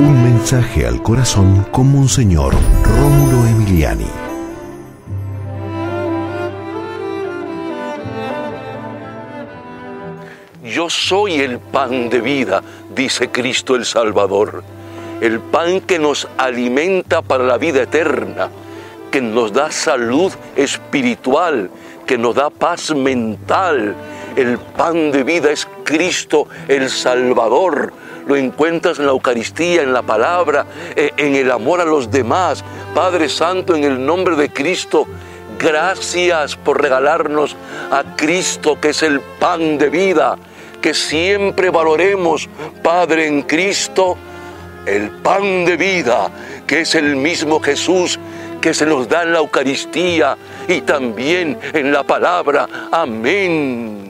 Un mensaje al corazón con Monseñor Rómulo Emiliani. Yo soy el pan de vida, dice Cristo el Salvador. El pan que nos alimenta para la vida eterna, que nos da salud espiritual, que nos da paz mental. El pan de vida es Cristo el Salvador lo encuentras en la Eucaristía, en la palabra, eh, en el amor a los demás. Padre Santo, en el nombre de Cristo, gracias por regalarnos a Cristo, que es el pan de vida, que siempre valoremos, Padre, en Cristo, el pan de vida, que es el mismo Jesús que se nos da en la Eucaristía y también en la palabra. Amén.